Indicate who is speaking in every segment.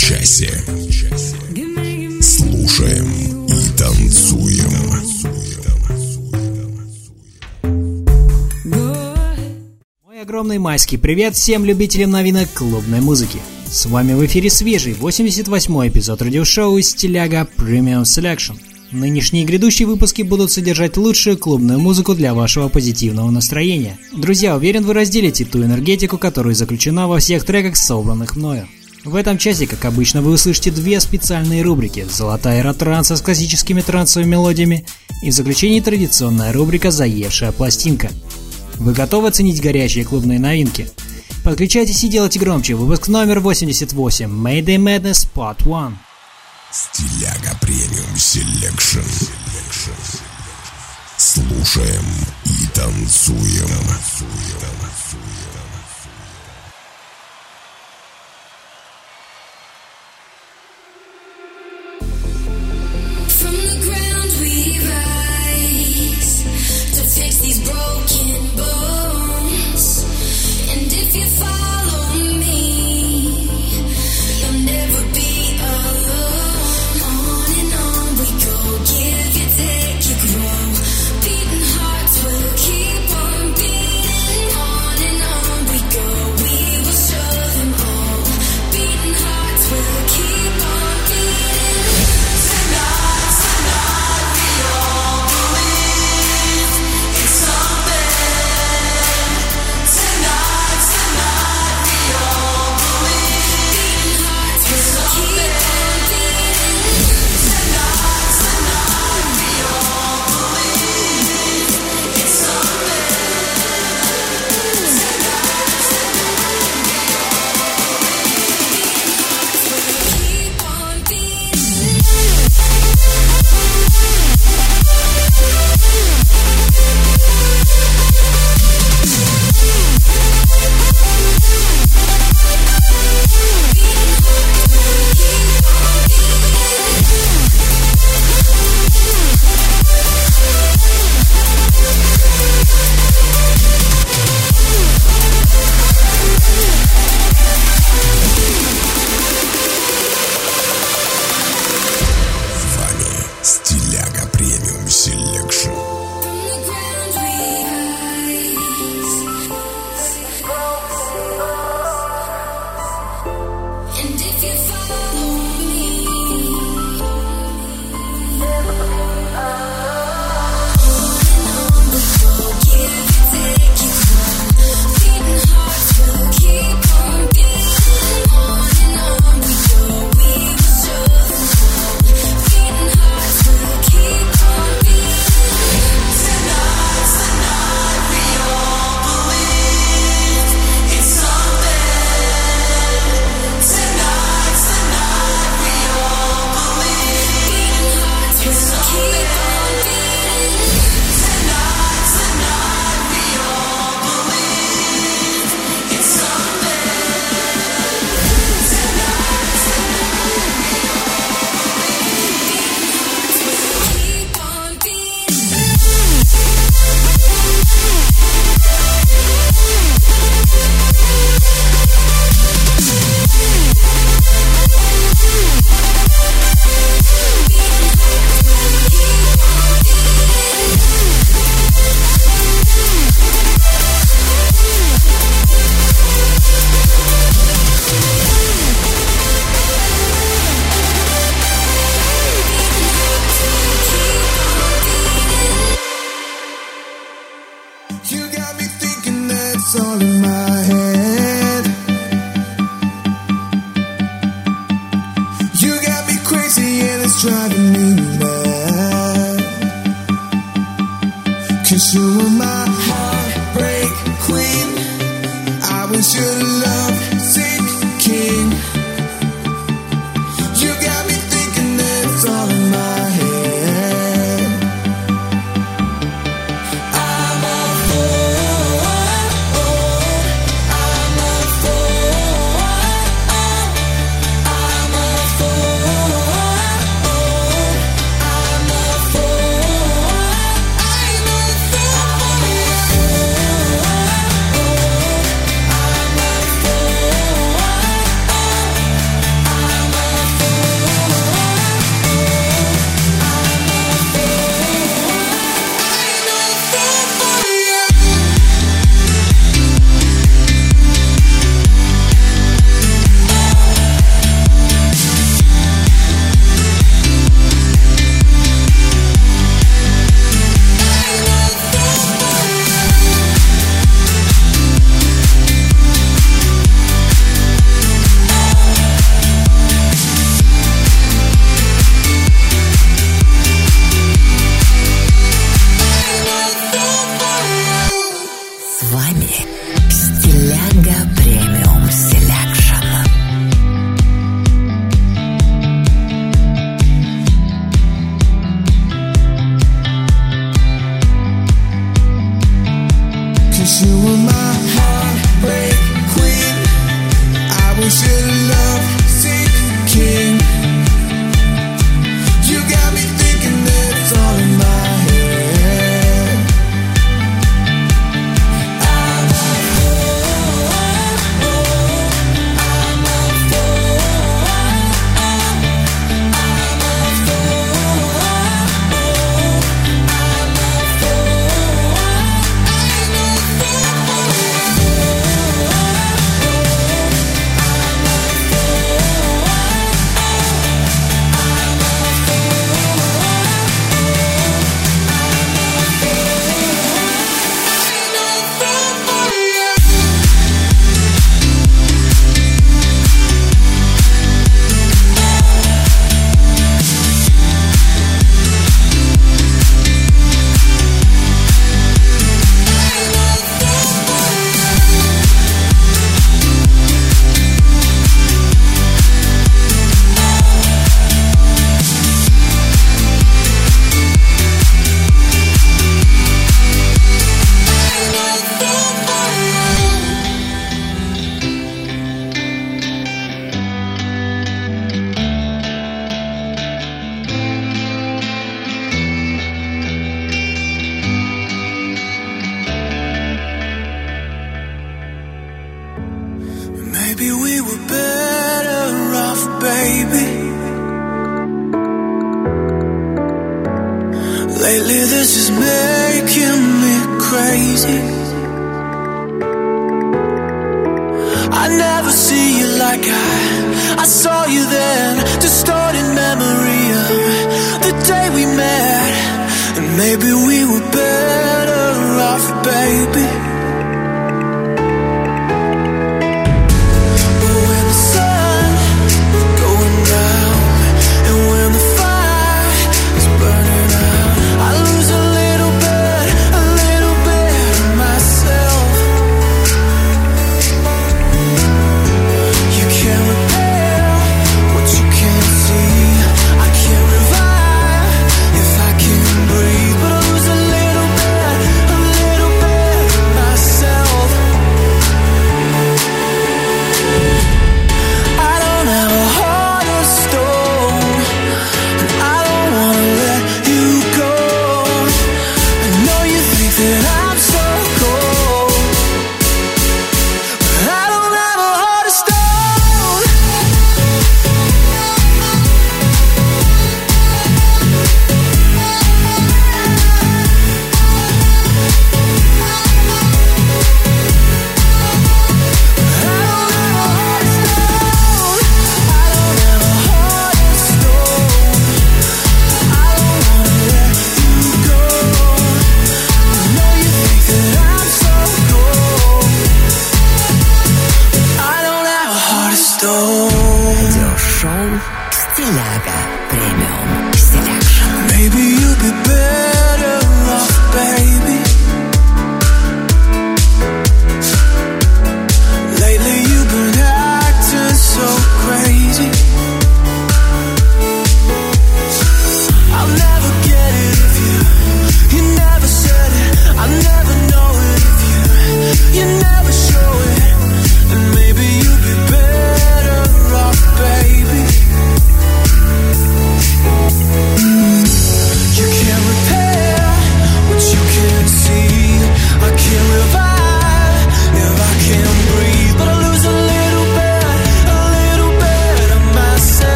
Speaker 1: Часе. Слушаем и танцуем.
Speaker 2: Мой огромный майский привет всем любителям новинок клубной музыки. С вами в эфире свежий 88-й эпизод радиошоу «Стиляга Premium Selection». Нынешние и грядущие выпуски будут содержать лучшую клубную музыку для вашего позитивного настроения. Друзья, уверен, вы разделите ту энергетику, которая заключена во всех треках, собранных мною. В этом часе, как обычно, вы услышите две специальные рубрики «Золотая эра транса» с классическими трансовыми мелодиями и в заключении традиционная рубрика «Заевшая пластинка». Вы готовы оценить горячие клубные новинки? Подключайтесь и делайте громче. Выпуск номер 88. Mayday Madness Part 1.
Speaker 1: Стиляга Premium Selection. Слушаем и танцуем.
Speaker 3: From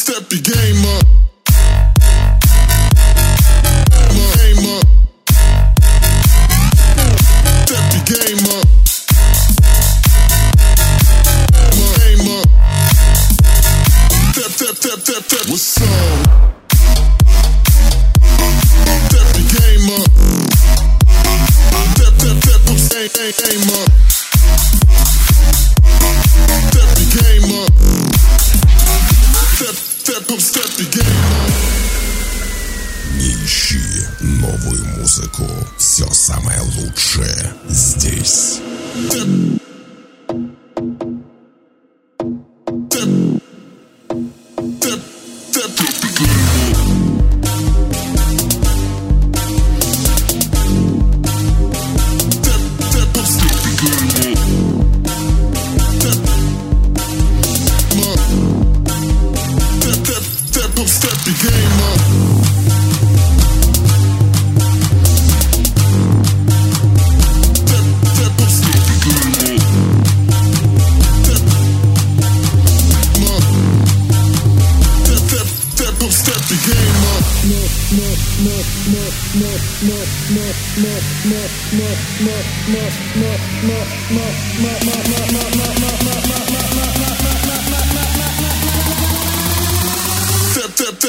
Speaker 1: Step the game up.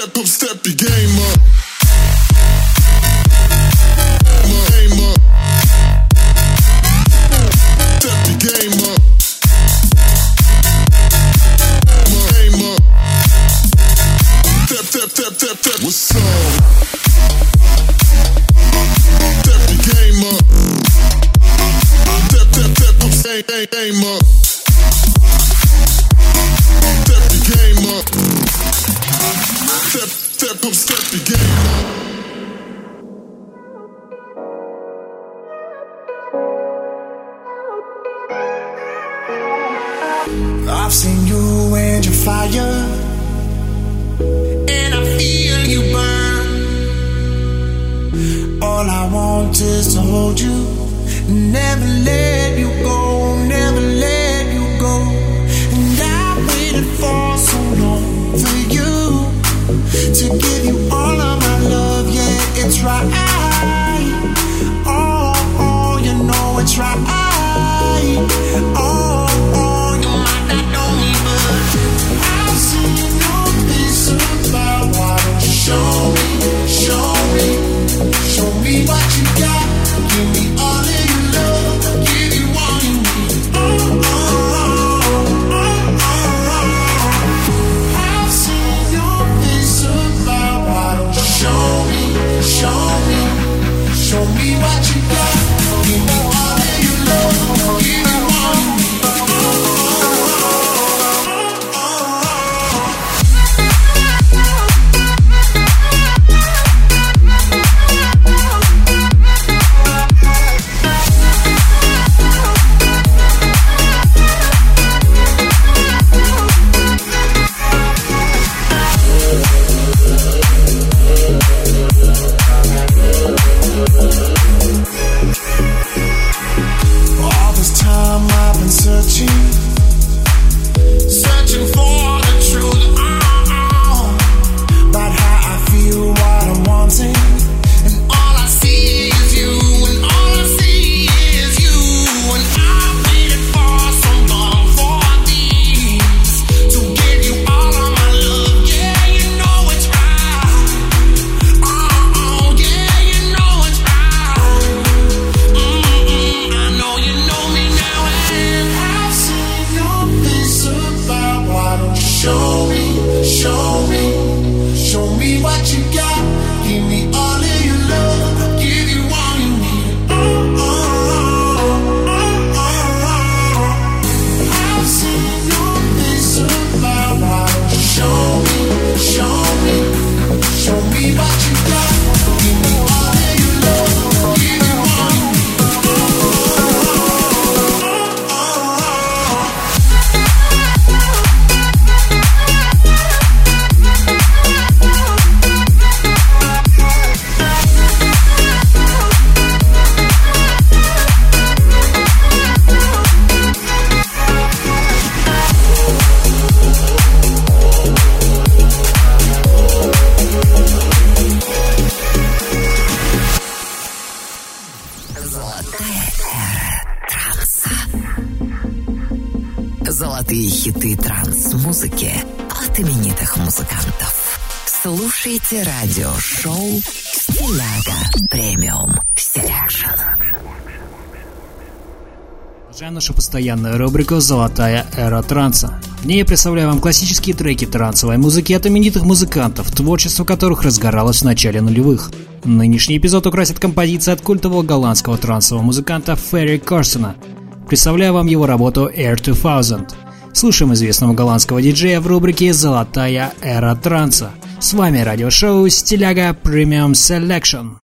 Speaker 1: step up, step
Speaker 4: your
Speaker 5: game радиошоу «Стиляга Premium Selection».
Speaker 2: Продолжаем нашу постоянную рубрику «Золотая эра транса». В ней я представляю вам классические треки трансовой музыки от именитых музыкантов, творчество которых разгоралось в начале нулевых. Нынешний эпизод украсит композиция от культового голландского трансового музыканта Ферри Корсона. Представляю вам его работу Air 2000. Слушаем известного голландского диджея в рубрике «Золотая эра транса». С вами радиошоу «Стиляга Premium Selection».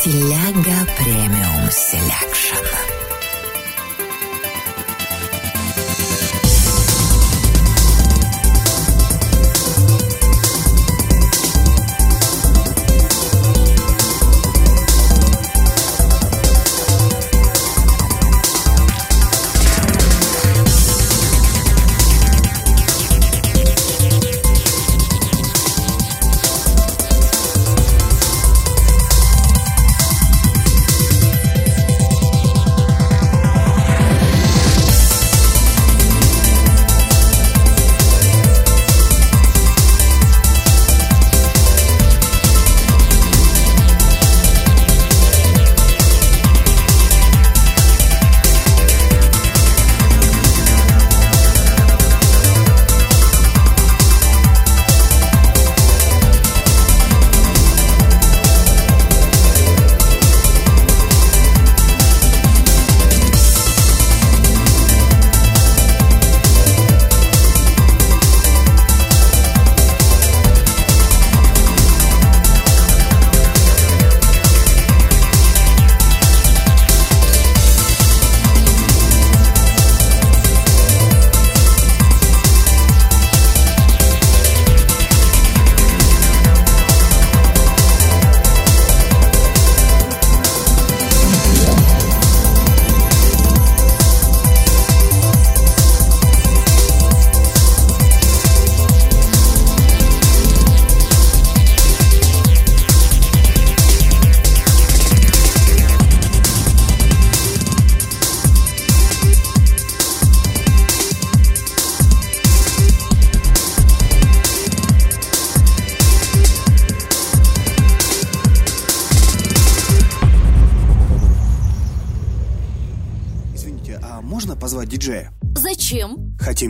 Speaker 5: Стиляга премиум селекшн.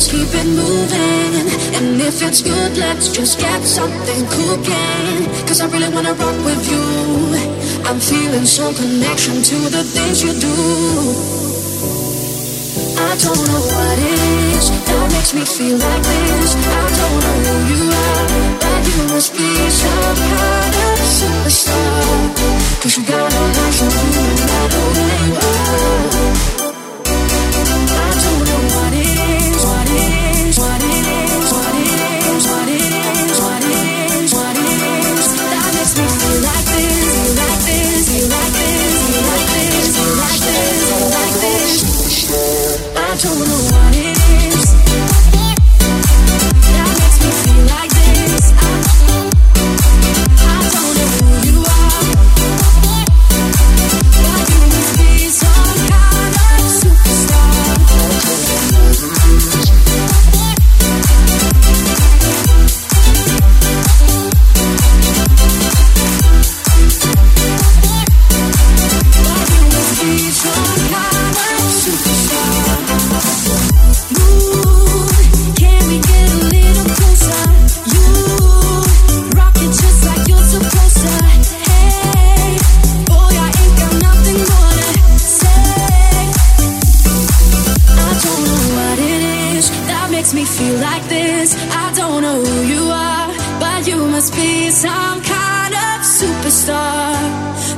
Speaker 6: Let's keep it moving. And if it's good, let's just get something cooking. Cause I really wanna rock with you. I'm feeling some connection to the things you do. I don't know what it is that makes me feel like this. I don't know who you are, but you must be some kind of superstar. Cause you got a life of you no matter where you are.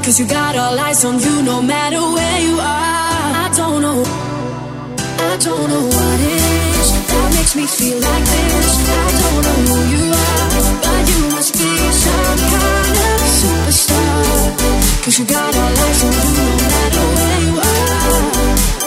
Speaker 6: Cause you got all eyes on you no matter where you are. I don't know. I don't know what it is that makes me feel like this. I don't know who you are, but you must be some kind of superstar. Cause you got all eyes on you no matter where you are.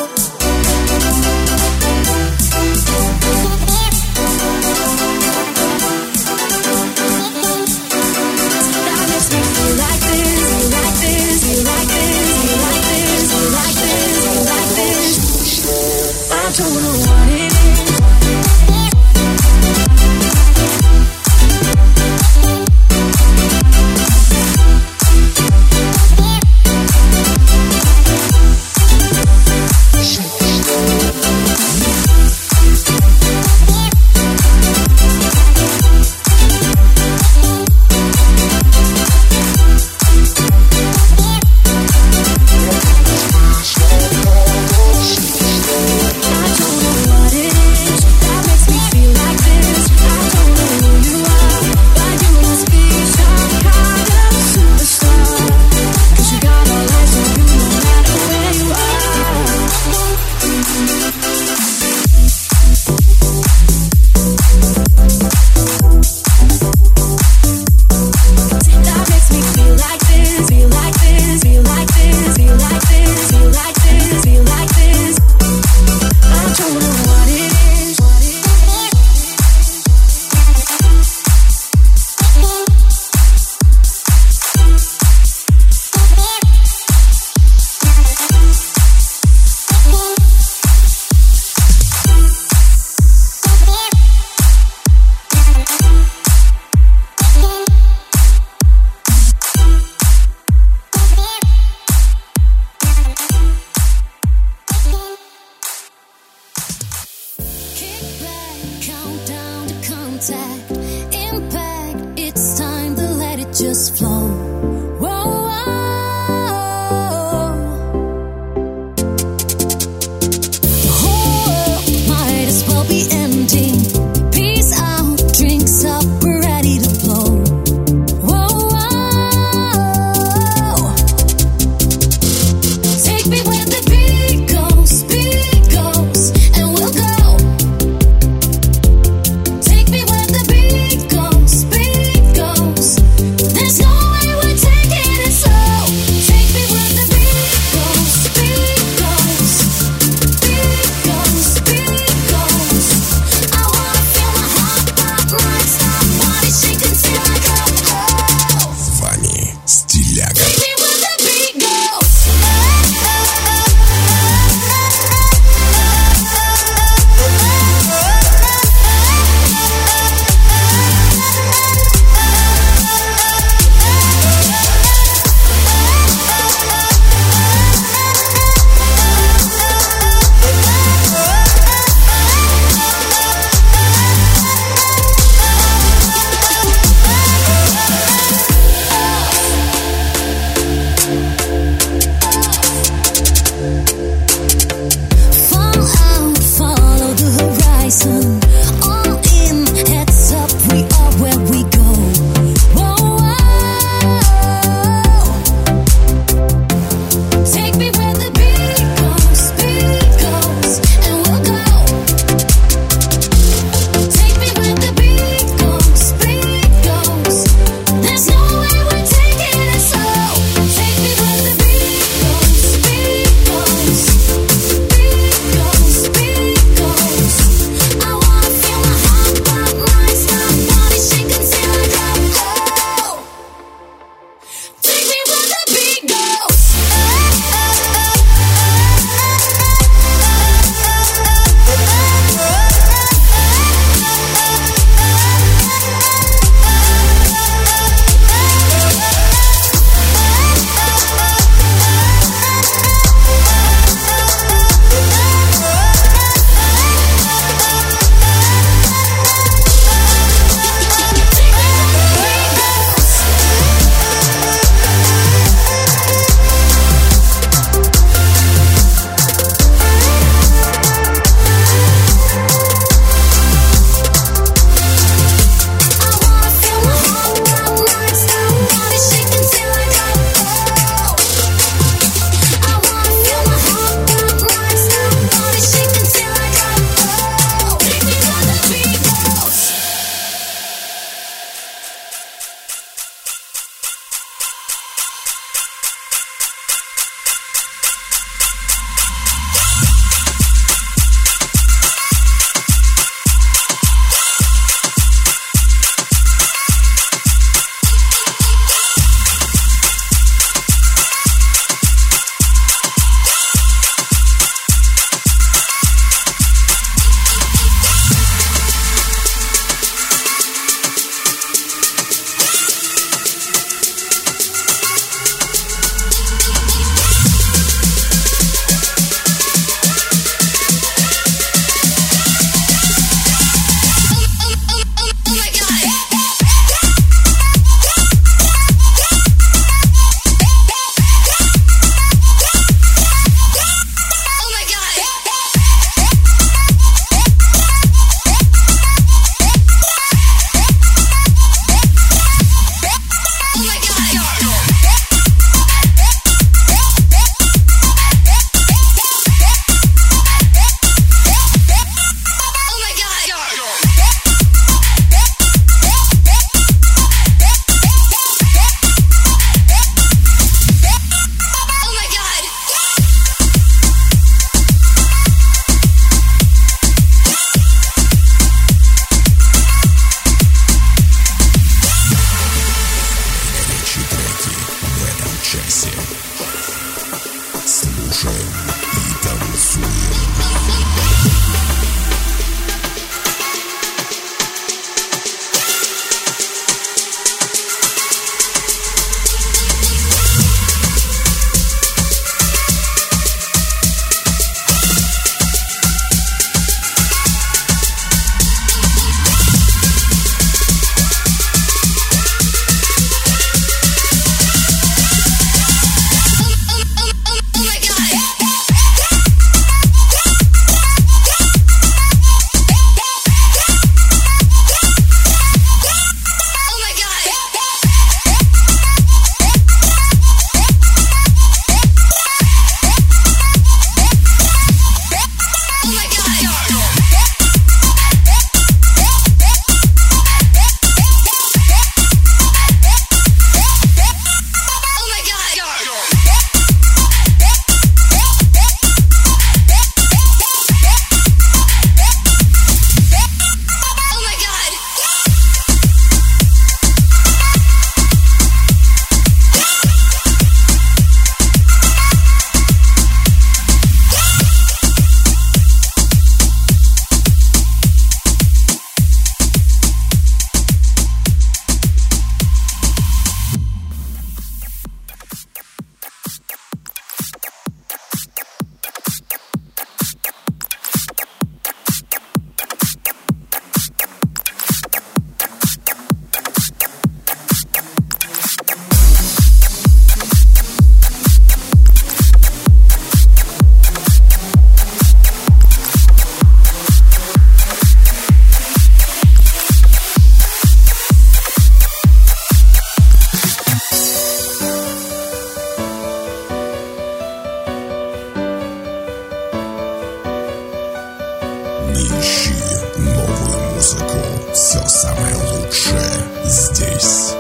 Speaker 7: ищи новую музыку. Все самое лучшее здесь.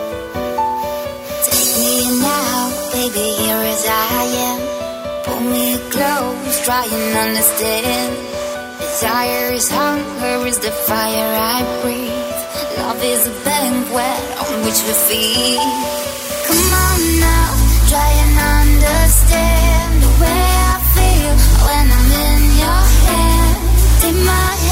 Speaker 7: Take me now, baby, here as I am. Pull me close, try and understand. Desire is hunger, is the fire I breathe. Love is a banquet on which we feed. Come on now, try and understand the way I feel when I'm in your in my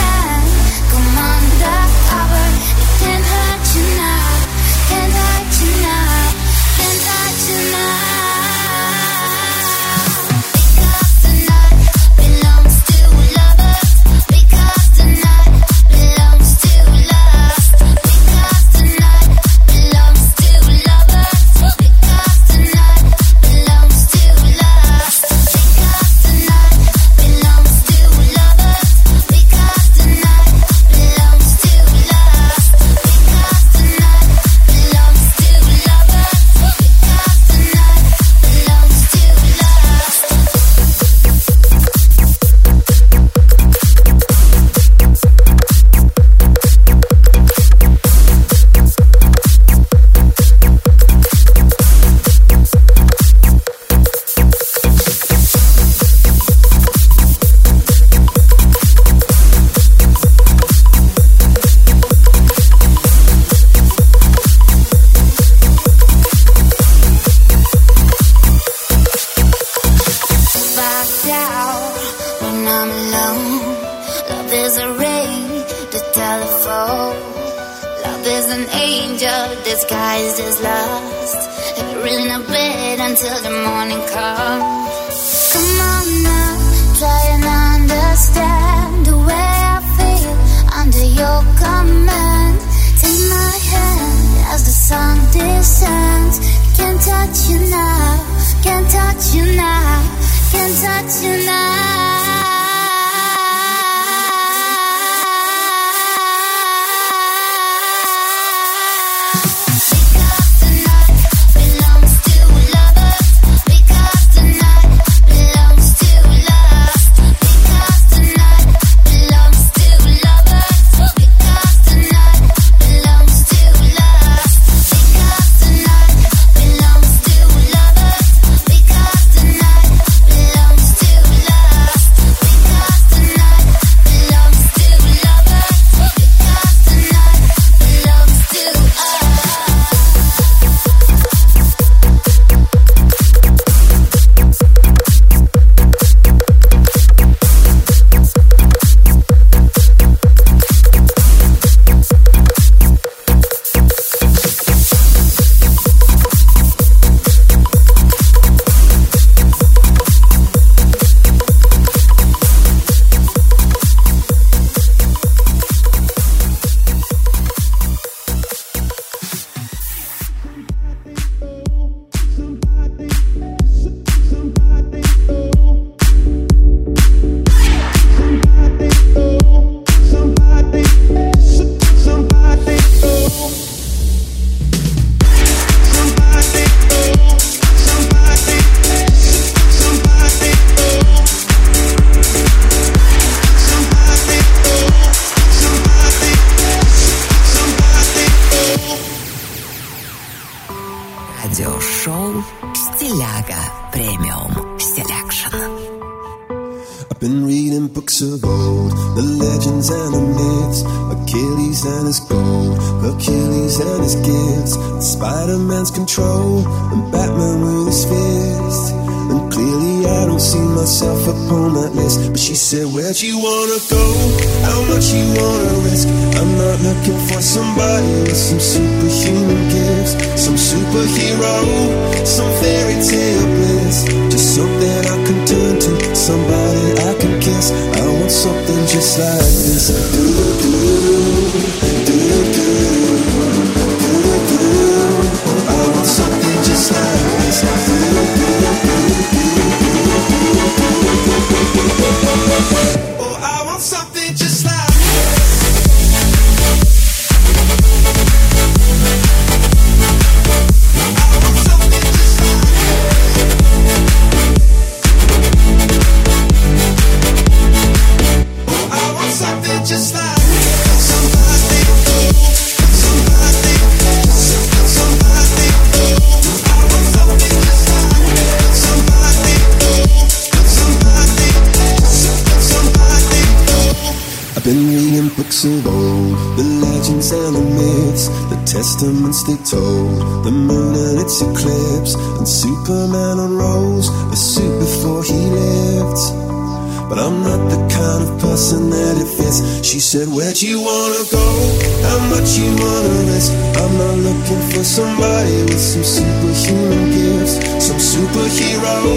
Speaker 8: superhero,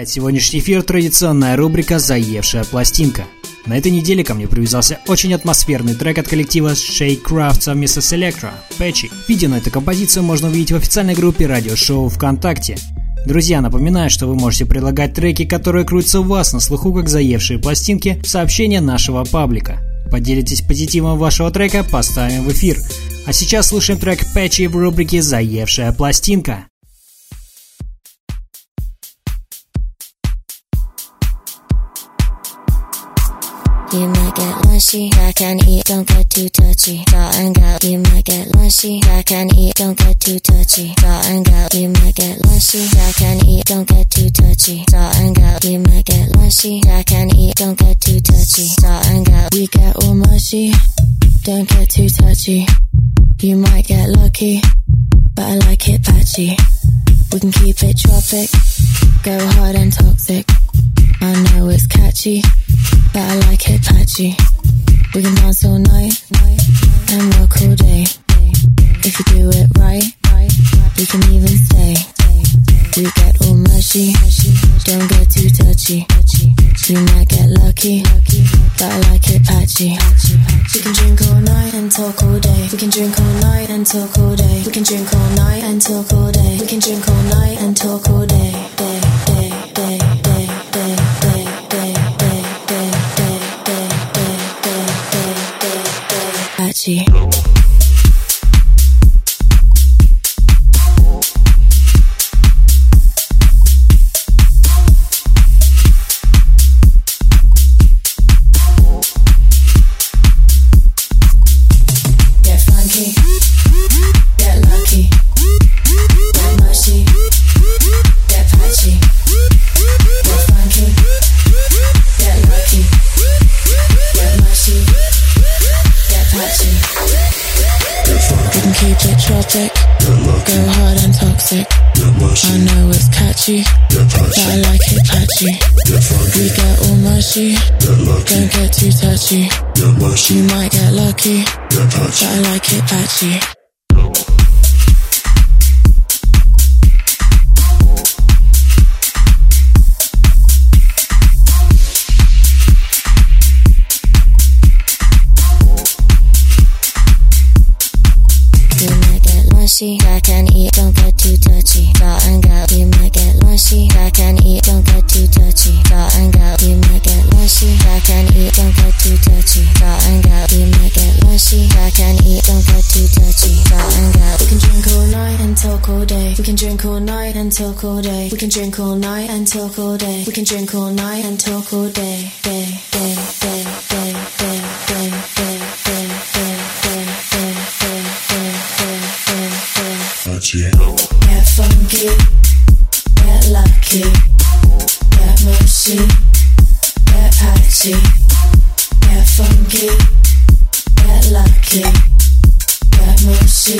Speaker 2: Закрывает сегодняшний эфир традиционная рубрика «Заевшая пластинка». На этой неделе ко мне привязался очень атмосферный трек от коллектива Shakecraft совместно с Electro, Patchy. Видео на эту композицию можно увидеть в официальной группе радиошоу ВКонтакте. Друзья, напоминаю, что вы можете предлагать треки, которые крутятся у вас на слуху, как заевшие пластинки, в сообщения нашего паблика. Поделитесь позитивом вашего трека, поставим в эфир. А сейчас слушаем трек Patchy в рубрике «Заевшая пластинка».
Speaker 9: You might get mushy, I can eat, don't get too touchy. Draw and go, you might get mushy, I can eat, don't get too touchy. Draw and go, you might get mushy, I can eat, don't get too touchy. Draw and go, you might get mushy, I can eat, don't get too touchy. Draw and go, we get all mushy, don't get too touchy. You might get lucky, but I like it patchy. We can keep it tropic, go hard and toxic. I know it's catchy, but I like it patchy. We can dance all night and work all day. If you do it right, we can even stay. We get all mushy, don't get too touchy. You might get lucky, but I like it patchy. We can drink all night and talk all day. We can drink all night and talk all day. We can drink all night and talk all day. We can drink all night and talk all day. energy. Don't get too touchy. You might get lucky, but I like it patchy. Can eat, don't get too touchy. Dot and go. We can drink all night talk all day. We can drink all night talk all day. We can drink all night talk all day. We can drink all night talk all day. Day, day, day, day, day, day, day, day, day, day, day, day, day, day, day, day. Get funky, get lucky, get mercy, get patchy, get funky, lucky, get mercy,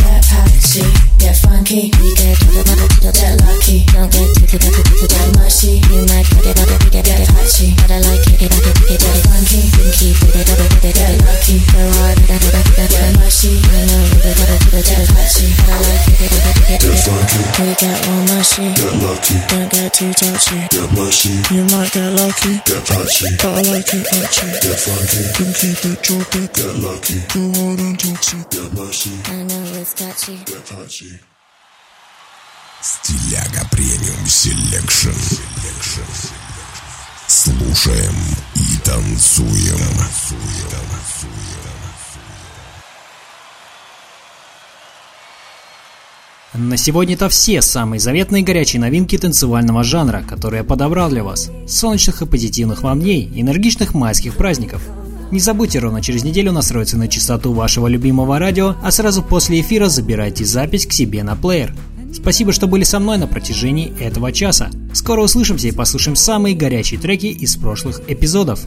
Speaker 9: get patchy, get funky, we get get lucky, don't get too get mercy, you might get get get patchy, but I like it, get get funky, get it up, get get lucky, go hard, get get get I know get get get patchy, but I like it, get funky, we get all mercy, get lucky, too touchy, get mercy, you might get lucky, get patchy, but I like it patchy, get funky, get drop it, get lucky, go hard and toxic, get mercy, I know it's catchy, get patchy.
Speaker 10: Стиляга премиум селекшн. Слушаем и танцуем.
Speaker 2: На сегодня это все самые заветные горячие новинки танцевального жанра, которые я подобрал для вас. Солнечных и позитивных вам дней, энергичных майских праздников. Не забудьте, ровно через неделю настроиться на частоту вашего любимого радио, а сразу после эфира забирайте запись к себе на плеер. Спасибо, что были со мной на протяжении этого часа. Скоро услышимся и послушаем самые горячие треки из прошлых эпизодов.